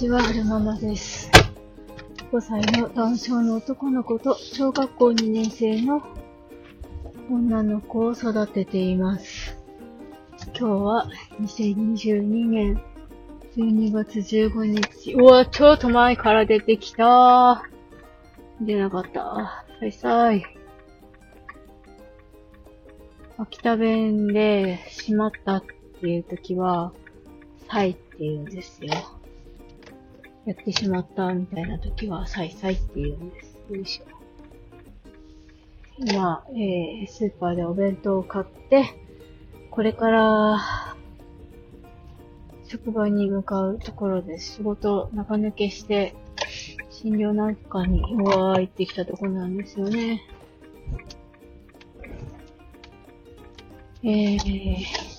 ちは、はるままです。5歳の男性の男の子と小学校2年生の女の子を育てています。今日は2022年12月15日。うわ、ちょっと前から出てきた。出なかった。さいさい。秋田弁で、しまったっていう時は、さいって言うんですよ。やってしまったみたいな時は、さいさいって言うんです。よいしょ。今、えー、スーパーでお弁当を買って、これから、職場に向かうところです。仕事中抜けして、診療なんかに、うわー行ってきたところなんですよね。えー、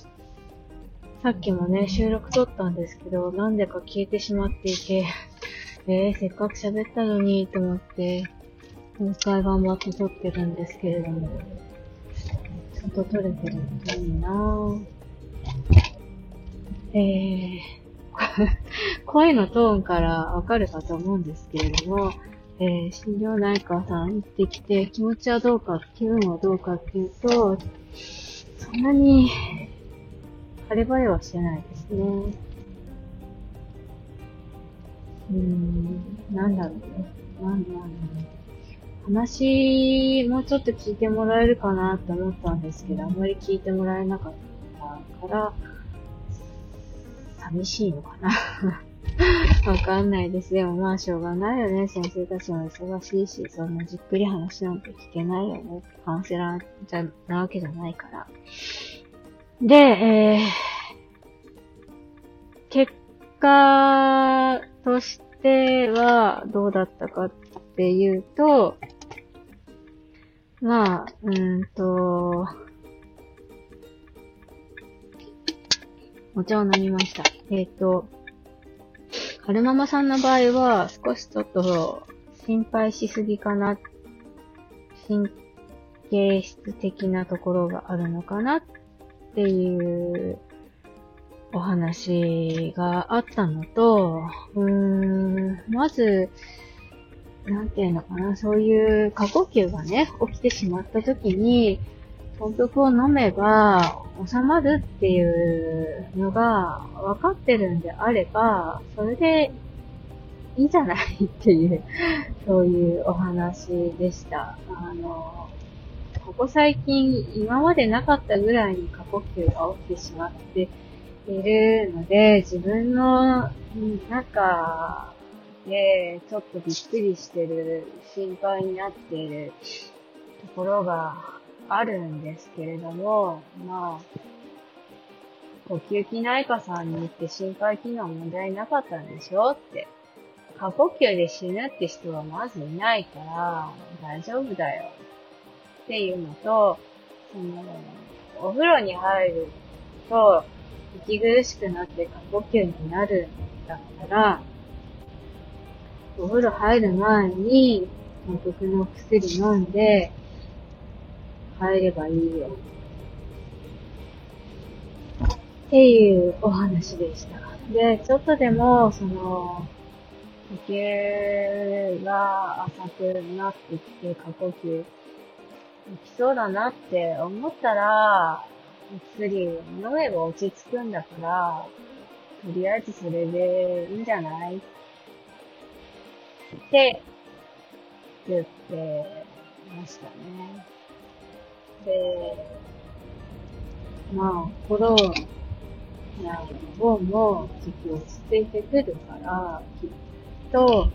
さっきもね、収録撮ったんですけど、なんでか消えてしまっていて、えー、せっかく喋ったのに、と思って、もう一回頑張って撮ってるんですけれども、ちゃんと撮れてるといいなぁ。えー、声のトーンからわかるかと思うんですけれども、えー、心療内科さん行ってきて、気持ちはどうか、気分はどうかっていうと、そんなに、晴れ晴れはしてないですね。うん、なんだろうね。なんだろうね。話、もうちょっと聞いてもらえるかなって思ったんですけど、あんまり聞いてもらえなかったから、寂しいのかな わかんないです。でもまあしょうがないよね。先生たちも忙しいし、そんなじっくり話なんて聞けないよね。カウンセラーじゃ、なわけじゃないから。で、えー、結果としてはどうだったかっていうと、まあ、うんと、お茶を飲みました。えっ、と、春ママさんの場合は少しちょっと心配しすぎかな。神経質的なところがあるのかなっっていうお話があったのと、うーん、まず、なんていうのかな、そういう過呼吸がね、起きてしまった時に、豚腹を飲めば収まるっていうのが分かってるんであれば、それでいいじゃないっていう、そういうお話でした。あの、ここ最近今までなかったぐらいに過呼吸が起きてしまっているので、自分の中でちょっとびっくりしてる、心配になっているところがあるんですけれども、まあ、呼吸器内科さんに行って心肺機能問題なかったんでしょって。過呼吸で死ぬって人はまずいないから大丈夫だよっていうのと、その、お風呂に入ると息苦しくなって過呼吸になるんだったら、お風呂入る前に、監督の薬飲んで、入ればいいよ。っていうお話でした。で、ちょっとでも、その、呼吸が浅くなってきて、過呼吸、行きそうだなって思ったら、薬飲めば落ち着くんだから、とりあえずそれでいいんじゃない？って言ってましたね。で、まあ、コロナ後も時期落ち着いてくるから、きっと、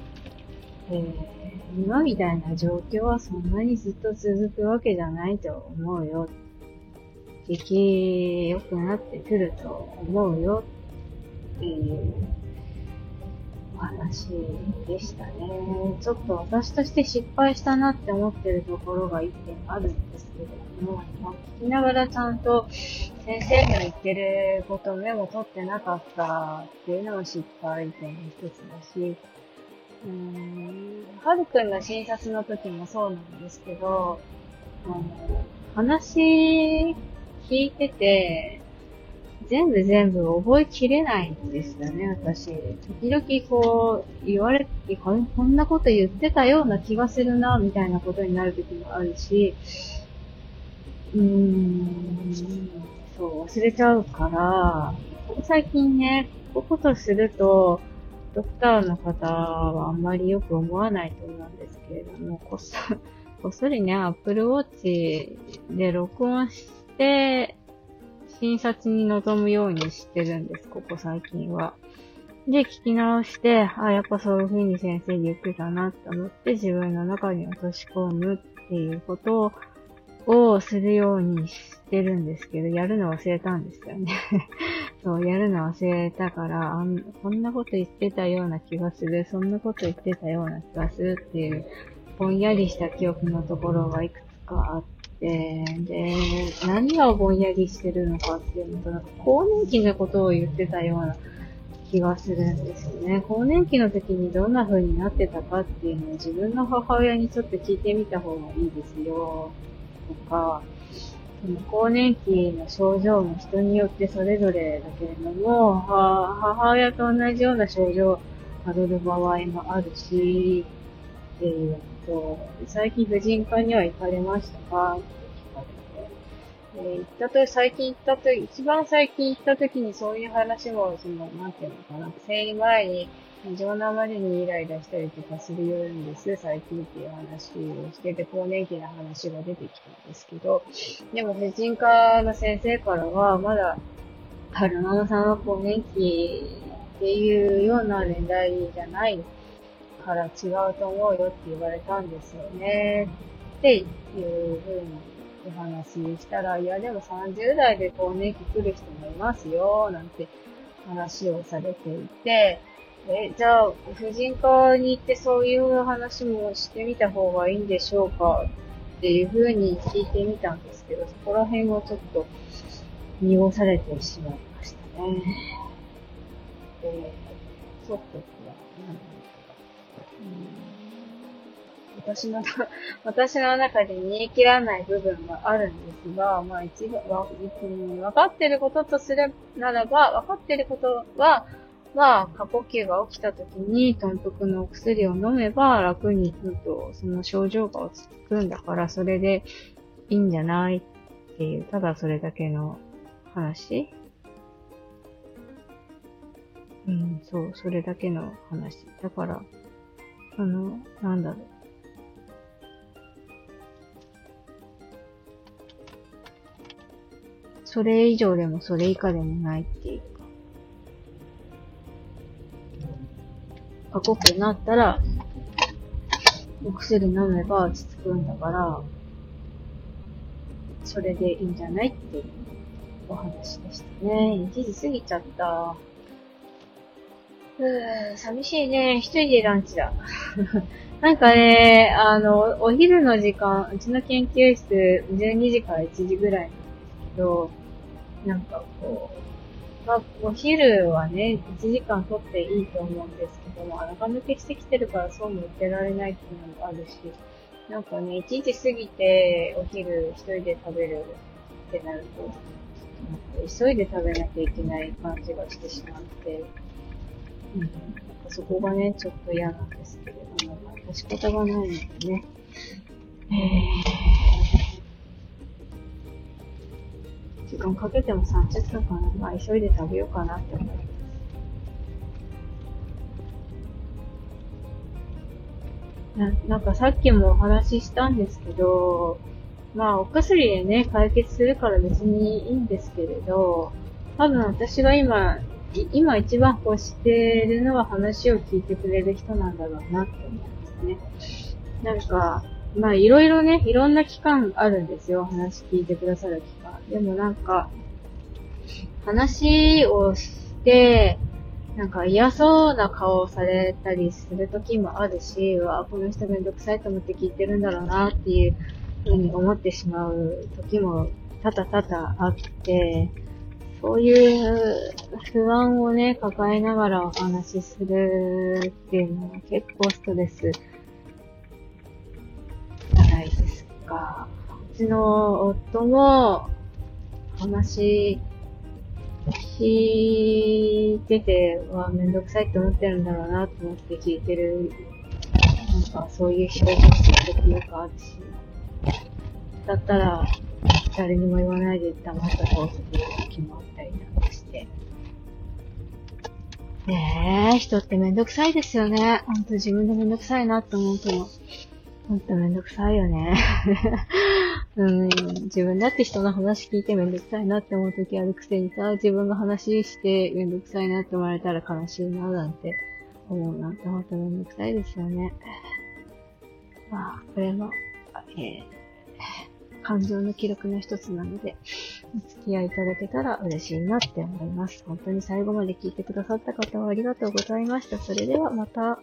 えー今みたいな状況はそんなにずっと続くわけじゃないと思うよ。景気良くなってくると思うよっていうお話でしたね。ちょっと私として失敗したなって思ってるところが一点あるんですけども、聞きながらちゃんと先生の言ってることメモ取ってなかったっていうのも失敗点の一つだし、うん、はるくんの診察の時もそうなんですけど、あの、話聞いてて、全部全部覚えきれないんですよね、私。時々こう、言われて、こんなこと言ってたような気がするな、みたいなことになる時もあるし、うーん、そう、忘れちゃうから、最近ね、こういうことすると、ドクターの方はあんまりよく思わないと思うんですけれども、こっそ こっそりね、Apple Watch で録音して、診察に臨むようにしてるんです、ここ最近は。で、聞き直して、あ、やっぱそういう風に先生言ってたなって思って自分の中に落とし込むっていうことをするようにしてるんですけど、やるの忘れたんですよねそう、やるの忘れたから、あんこんなこと言ってたような気がする、そんなこと言ってたような気がするっていう、ぼんやりした記憶のところがいくつかあって、で、何がぼんやりしてるのかっていうのと、なんか更年期のことを言ってたような気がするんですよね。更年期の時にどんな風になってたかっていうのを自分の母親にちょっと聞いてみた方がいいですよ。とか、更年期の症状も人によってそれぞれだけれども、母親と同じような症状をたどる場合もあるし、っていうと、最近婦人科には行かれましたか？って聞かれて。えー、行ったと、最近行ったと、一番最近行った時にそういう話も、その、なんていうのかな、生理前に、異常なまでにイライラしたりとかするようです、最近っていう話をしてて、更年期の話が出てきたんですけど、でも婦人科の先生からは、まだ、春ママさんは更年期っていうような年代じゃないから違うと思うよって言われたんですよね。っていうふうにお話ししたら、いやでも30代で更年期来る人もいますよ、なんて話をされていて、え、じゃあ、婦人科に行ってそういう話もしてみた方がいいんでしょうか？っていうふうに聞いてみたんですけど、そこら辺をちょっと濁されてしまいましたね。で、ちょっと、私の、私の中 で煮え切らない部分があるんですが、まあ一番、わ分かってることとするならば、分かってることは、まあ、過呼吸が起きた時に、豚腹のお薬を飲めば楽に、と、その症状が落ち着くんだから、それでいいんじゃないっていう、ただそれだけの話うん、そう、それだけの話。だから、あの、なんだろう。それ以上でもそれ以下でもないっていうか。過酷になったら、お薬飲めば落ち着くんだから、それでいいんじゃないっていうお話でしたね。1時過ぎちゃった。うー寂しいね。一人でランチだ。なんかね、あの、お昼の時間、うちの研究室12時から1時ぐらいなんですけど、なんかこう、まあ、お昼はね、1時間取っていいと思うんですけども、中抜けしてきてるからそうも言ってられないっていうのもあるし、なんかね、1時過ぎてお昼一人で食べるってなると、急いで食べなきゃいけない感じがしてしまって、うん、そこがね、ちょっと嫌なんですけれども、まあ、仕方がないのでね。時間かけても30分かな。まあ、急いで食べようかなって思います。ななんかさっきもお話ししたんですけど、まあお薬でね、解決するから別にいいんですけれど、多分私が今今一番欲してるのは話を聞いてくれる人なんだろうなって思いますね。なんか、まあいろいろね、いろんな期間あるんですよ。話聞いてくださる期間。でもなんか、話をして、なんか嫌そうな顔をされたりする時もあるし、わこの人めんどくさいと思って聞いてるんだろうなっていうふうに思ってしまう時も多々多々あって、そういう不安をね、抱えながらお話しするっていうのは結構ストレスじゃないですか。うちの夫も話聞いてて、はめんどくさいって思ってるんだろうなと思って聞いてる。なんか、そういう表現する時よくあるし。だったら、誰にも言わないで黙った顔する時もあったりなんかして。ねえ、人ってめんどくさいですよね。ほんと自分でめんどくさいなって思うと、ほんとめんどくさいよね。うん、自分だって人の話聞いてめんどくさいなって思う時あるくせにさ、自分が話してめんどくさいなって思われたら悲しいななんて思うなんてほんとめんどくさいですよね。まあ、これも、えー、感情の記録の一つなので、お付き合いいただけたら嬉しいなって思います。本当に最後まで聞いてくださった方はありがとうございました。それではまた。